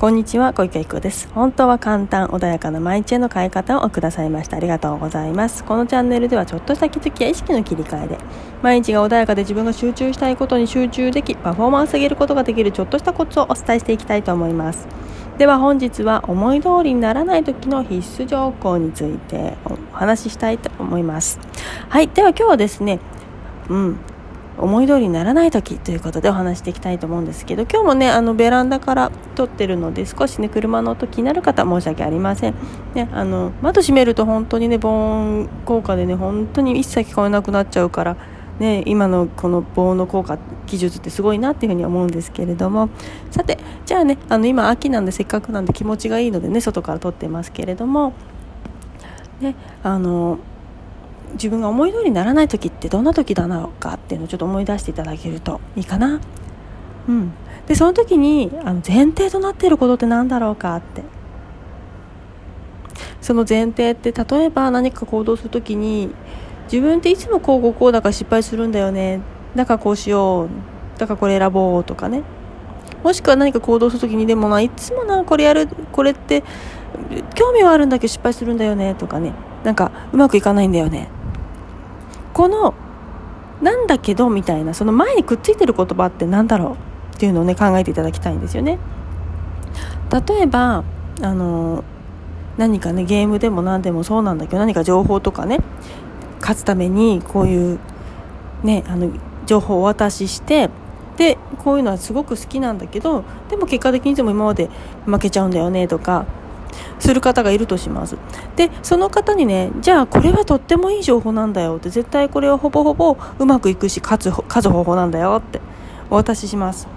こんにちは、小池育です。本当は簡単、穏やかな毎日への変え方をくださいました。ありがとうございます。このチャンネルではちょっとした気づきや意識の切り替えで、毎日が穏やかで自分が集中したいことに集中でき、パフォーマンス上げることができるちょっとしたコツをお伝えしていきたいと思います。では本日は思い通りにならない時の必須条項についてお話ししたいと思います。はい、では今日はですね、うん、思い通りにならない時ということでお話していきたいと思うんですけど今日もねあのベランダから撮ってるので少しね車の音気になる方申し訳ありません、ね、あの窓閉めると本当にね防音効果でね本当に一切聞こえなくなっちゃうからね、今のこの防音の効果技術ってすごいなっていうふうに思うんですけれども。さてじゃあねあの今秋なんでせっかくなんで気持ちがいいのでね外から撮ってますけれども。ねあの自分が思い通りにならない時ってどんな時だなのかっていうのをちょっと思い出していただけるといいかな。うん、でその時にあの前提となっていることって何だろうかって。その前提って例えば何か行動する時に自分っていつもこうこうこうだから失敗するんだよね。だからこうしよう。だからこれ選ぼうとかね。もしくは何か行動する時にでもないつもなこれやるこれって興味はあるんだけど失敗するんだよね。とかね。なんかうまくいかないんだよね。このなんだけどみたいなその前にくっついてる言葉って何だろうっていうのをね考えていただきたいんですよね。例えばあの何かねゲームでも何でもそうなんだけど何か情報とかね勝つためにこういうねあの情報をお渡ししてでこういうのはすごく好きなんだけどでも結果的にいつも今まで負けちゃうんだよねとかする方がいるとします。でその方にねじゃあこれはとってもいい情報なんだよって絶対これはほぼほぼうまくいくし勝つ勝つ方法なんだよってお渡しします。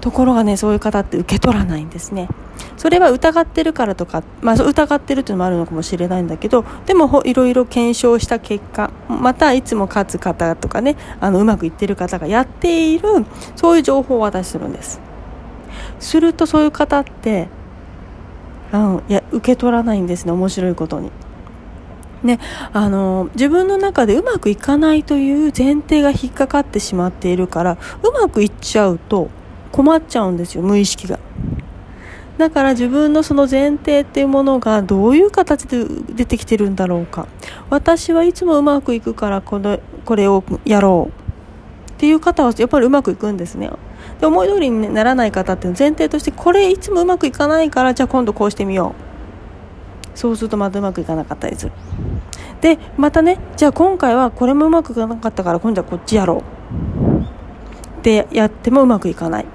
ところがねそういう方って受け取らないんですね。それは疑ってるからとか、まあ、疑ってるっていうのもあるのかもしれないんだけどでもいろいろ検証した結果またいつも勝つ方とかねあのうまくいってる方がやっているそういう情報を渡しするんです。するとそういう方ってうん、いや受け取らないんですね面白いことに。ね、あの自分の中でうまくいかないという前提が引っかかってしまっているからうまくいっちゃうと困っちゃうんですよ無意識が。だから自分のその前提っていうものがどういう形で出てきてるんだろうか。私はいつもうまくいくからこのこれをやろう。っていう方はやっぱりうまくいくんですね。で思い通りにならない方っていう前提としてこれいつもうまくいかないからじゃあ今度こうしてみよう。そうするとまたうまくいかなかったりする。でまたねじゃあ今回はこれもうまくいかなかったから今度はこっちやろう。でやってもうまくいかない。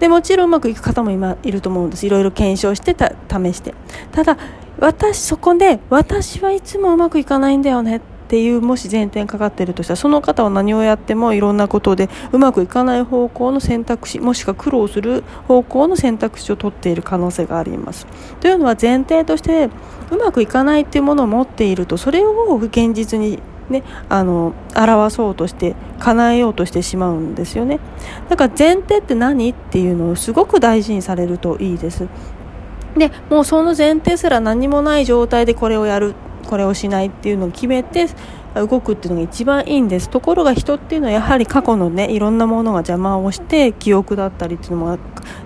でもちろんうまくいく方も今いると思うんです。いろいろ検証してた試して。ただ私そこで私はいつもうまくいかないんだよねっていうもし前提にかかっているとしたらその方は何をやってもいろんなことでうまくいかない方向の選択肢もしくは苦労する方向の選択肢を取っている可能性があります。というのは前提としてうまくいかないっていうものを持っているとそれを現実にね、あの表そうとして叶えようとしてしまうんですよね。だから前提って何っていうのをすごく大事にされるといいです。でもうその前提すら何もない状態でこれをやる。これをしないっていうのを決めて動くっていうのが一番いいんです。ところが人っていうのはやはり過去のねいろんなものが邪魔をして記憶だったりっていうのも、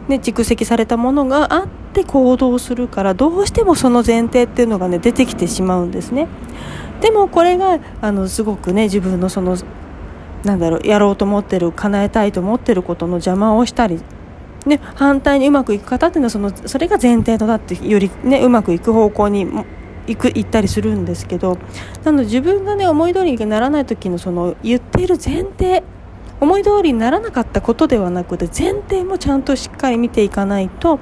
ね、蓄積されたものがあって行動するからどうしてもその前提っていうのがね出てきてしまうんですね。でもこれがあのすごくね自分のそのなんだろうやろうと思ってる叶えたいと思ってることの邪魔をしたりね、反対にうまくいく方っていうのはそのそれが前提となってより、ね、うまくいく方向に行く行ったりするんですけどなので自分がね思い通りにならない時のその言っている前提思い通りにならなかったことではなくて前提もちゃんとしっかり見ていかないと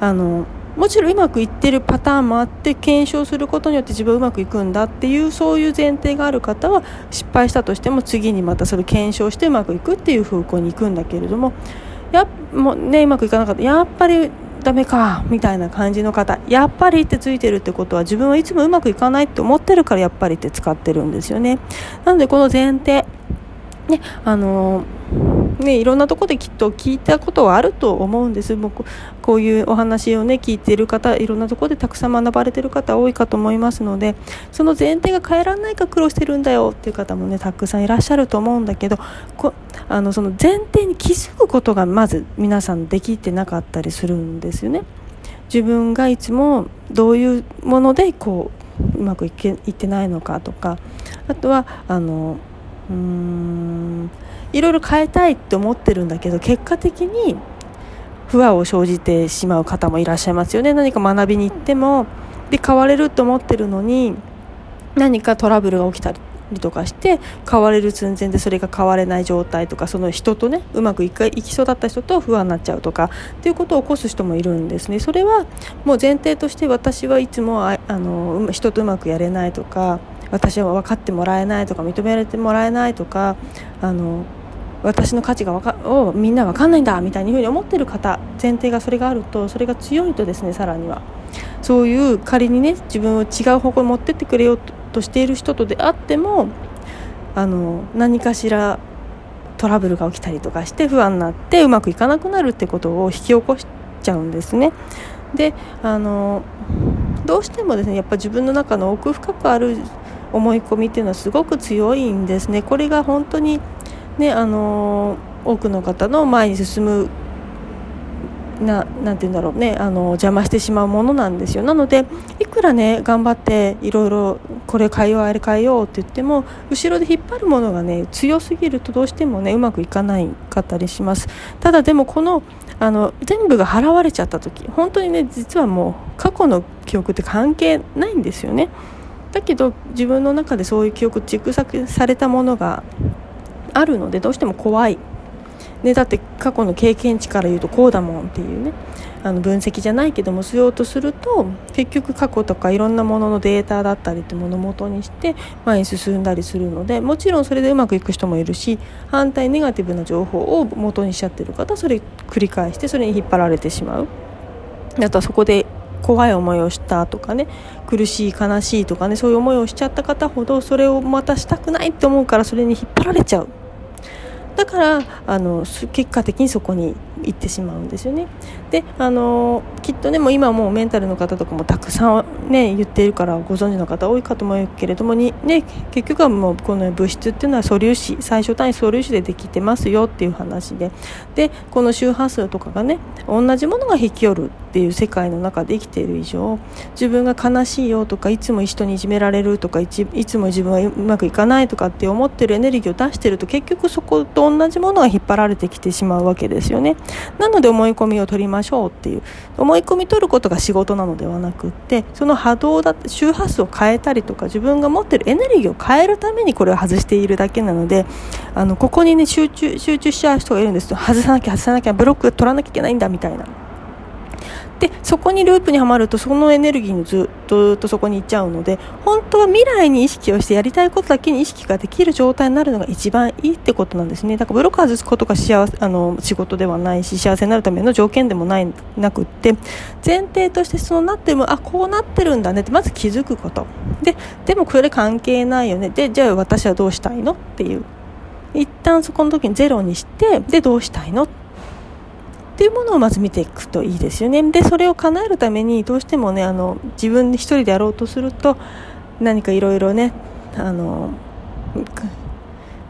あのもちろんうまくいってるパターンもあって検証することによって自分はうまくいくんだっていうそういう前提がある方は失敗したとしても次にまたそれ検証してうまくいくっていう方向に行くんだけれどもやもうねうまくいかなかった。やっぱりダメかみたいな感じの方やっぱりってついてるってことは自分はいつもうまくいかないって思ってるからやっぱりって使ってるんですよね。なのでこの前提ねあのね、いろんなところできっと聞いたことはあると思うんです僕こういうお話をね聞いている方いろんなところでたくさん学ばれている方多いかと思いますのでその前提が変えられないか苦労してるんだよっていう方もねたくさんいらっしゃると思うんだけどこあのその前提に気づくことがまず皆さんできてなかったりするんですよね。自分がいつもどういうものでこううまくいけいってないのかとかあとはあのうーんいろいろ変えたいって思ってるんだけど結果的に不安を生じてしまう方もいらっしゃいますよね。何か学びに行ってもで変われると思ってるのに何かトラブルが起きたりとかして変われる寸前でそれが変われない状態とかその人とねうまくいいきそうだった人と不安になっちゃうとかっていうことを起こす人もいるんですね。それはもう前提として私はいつもああの人とうまくやれないとか私は分かってもらえないとか認められてもらえないとかあの私の価値がわかをみんな分かんないんだみたいにふうに思ってる方前提がそれがあるとそれが強いとですねさらにはそういう仮にね自分を違う方向に持ってってくれようとしている人とであってもあの何かしらトラブルが起きたりとかして不安になってうまくいかなくなるってことを引き起こしちゃうんですね。であのどうしてもですねやっぱ自分の中の奥深くある思い込みっていうのはすごく強いんですね。これが本当にねあの多くの方の前に進むななんて言うんだろうねあの邪魔してしまうものなんですよ。なのでいくらね頑張っていろいろこれ変えようあれ変えようって言っても後ろで引っ張るものがね強すぎるとどうしてもねうまくいかないかったりします。ただでもこのあの全部が払われちゃった時本当にね実はもう過去の記憶って関係ないんですよね。だけど自分の中でそういう記憶蓄積されたものがあるのでどうしても怖い、ね、だって過去の経験値から言うとこうだもんっていうねあの分析じゃないけどもしようとすると結局過去とかいろんなもののデータだったりってものを元にして前に進んだりするのでもちろんそれでうまくいく人もいるし反対ネガティブな情報を元にしちゃってる方それ繰り返してそれに引っ張られてしまう。あとはそこで怖い思いをしたとかね苦しい悲しいとかねそういう思いをしちゃった方ほどそれをまたしたくないって思うからそれに引っ張られちゃうだからあの結果的にそこに行ってしまうんですよね。であのきっとねもう今もうメンタルの方とかもたくさんね言っているからご存知の方多いかと思うけれどもに、ね、結局はもうこの物質っていうのは素粒子最初単位素粒子でできてますよっていう話で。でこの周波数とかがね同じものが引き寄るっていう世界の中で生きている以上自分が悲しいよとかいつも人にいじめられるとかいつも自分はうまくいかないとかって思ってるエネルギーを出してると結局そこと同じものが引っ張られてきてしまうわけですよね。なので思い込みを取りましょうっていう。思い込み取ることが仕事なのではなくってその波動だ周波数を変えたりとか自分が持ってるエネルギーを変えるためにこれを外しているだけなのであのここにね集中集中しちゃう人がいるんですよ外さなきゃ外さなきゃブロック取らなきゃいけないんだみたいな。でそこにループにはまるとそのエネルギーにずっとずっとそこに行っちゃうので本当は未来に意識をしてやりたいことだけに意識ができる状態になるのが一番いいってことなんですね。だからブロック外すことが幸せあの仕事ではないし幸せになるための条件でもないなくって前提としてそうなってもあこうなってるんだねってまず気づくこと。ででもこれ関係ないよね。でじゃあ私はどうしたいの？っていう。一旦そこの時にゼロにしてでどうしたいの？ってていうものをまず見ていくといいですよね。でそれを叶えるためにどうしてもねあの自分一人でやろうとすると何かいろいろねあの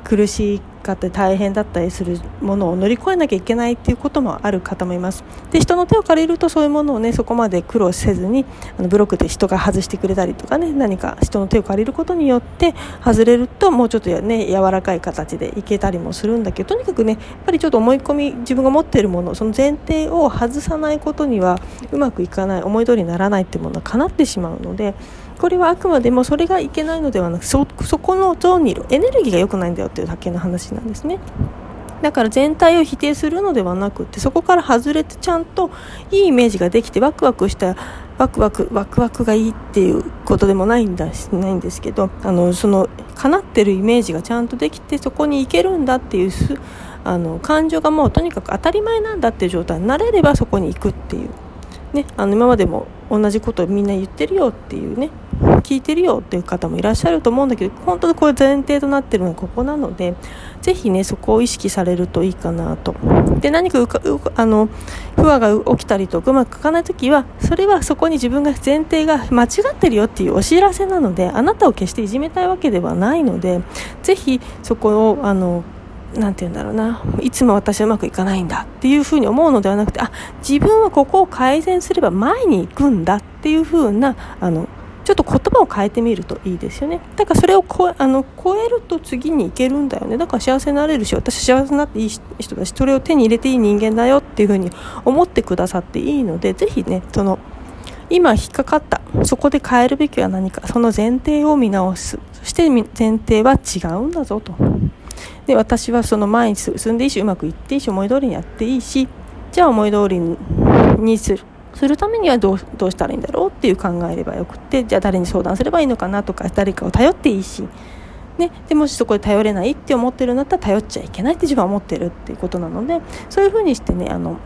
苦しいかったり大変だったりするものを乗り越えなきゃいけないっていうこともある方もいます。で人の手を借りるとそういうものをねそこまで苦労せずにあのブロックで人が外してくれたりとかね何か人の手を借りることによって外れるともうちょっとね柔らかい形でいけたりもするんだけどとにかくねやっぱりちょっと思い込み自分が持っているものその前提を外さないことにはうまくいかない思い通りにならないっていうものはかなってしまうのでこれはあくまでもそれがいけないのではなくそそこのゾーンにいる。エネルギーが良くないんだよっていうだけの話なんですね。だから全体を否定するのではなくてそこから外れてちゃんといいイメージができてワクワクしたワクワクワクワクがいいっていうことでもないんだないんですけどあのその叶ってるイメージがちゃんとできてそこに行けるんだっていうあの感情がもうとにかく当たり前なんだっていう状態になれればそこに行くっていう、ね、あの今までも同じことをみんな言ってるよっていうね。聞いてるよっていう方もいらっしゃると思うんだけど本当にこれ前提となってるのはここなのでぜひねそこを意識されるといいかなと。で何かあの不和が起きたりとかうまくいかない時はそれはそこに自分が前提が間違ってるよっていうお知らせなのであなたを決していじめたいわけではないのでぜひそこをあのなて言うんだろうな。いつも私はうまくいかないんだっていうふうに思うのではなくてあ自分はここを改善すれば前に行くんだっていうふうなあの葉を変えてみるといいですよね。だからそれをこあの超えると次に行けるんだよね。だから幸せになれるし私幸せになっていい人だしそれを手に入れていい人間だよっていうふうに思ってくださっていいのでぜひねその今引っかかったそこで変えるべきは何かその前提を見直す。そして前提は違うんだぞと。で私はその前に進んでいいしうまくいっていいし思い通りにやっていいしじゃあ思い通りにする。するためにはどうどうしたらいいんだろうっていう考えればよくってじゃあ誰に相談すればいいのかなとか誰かを頼っていいし、ね、でもしそこで頼れないって思ってるんだったら頼っちゃいけないって自分は思ってるっていうことなのでそういうふうにしてねあの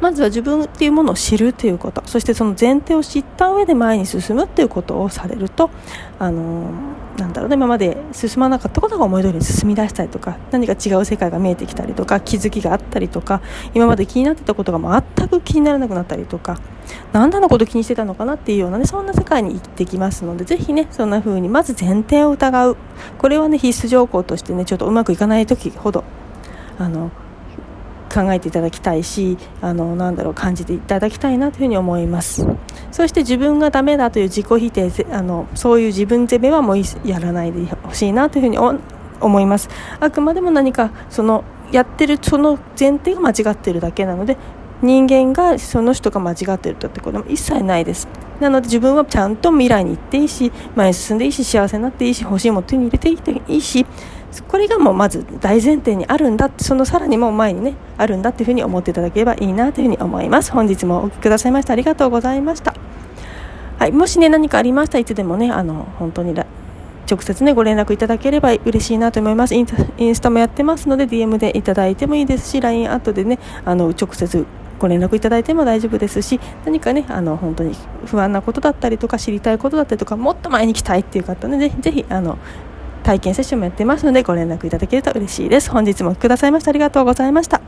まずは自分っていうものを知るということそしてその前提を知った上で前に進むということをされるとあのなんだろうね今まで進まなかったことが思い通りに進み出したりとか何か違う世界が見えてきたりとか気づきがあったりとか今まで気になってたことが全く気にならなくなったりとか何だのこと気にしてたのかなっていうようなねそんな世界に行ってきますのでぜひねそんな風にまず前提を疑う。これはね必須条項としてねちょっとうまくいかない時ほどあの考えていただきたいしあのなんだろう感じていただきたいなというふうに思います。そして自分がダメだという自己否定あのそういう自分責めはもうやらないでほしいなというふうに思います。あくまでも何かそのやってるその前提が間違ってるだけなので人間がその人が間違ってるとってことも一切ないです。なので自分はちゃんと未来に行っていいし前に進んでいいし幸せになっていいし欲しいも手に入れていいしこれがもうまず大前提にあるんだそのさらにもう前にねあるんだっていうふうに思っていただければいいなというふうに思います。本日もお聞きくださいましてありがとうございました。はいもしね何かありましたらいつでもねあの本当に直接ねご連絡いただければ嬉しいなと思います。インスタもやってますので DM でいただいてもいいですし LINE 後でねあの直接ご連絡いただいても大丈夫ですし何かねあの本当に不安なことだったりとか知りたいことだったりとかもっと前に来たいっていう方ねぜひぜひあの体験セッションもやってますのでご連絡いただけると嬉しいです。本日もくださいましてありがとうございました。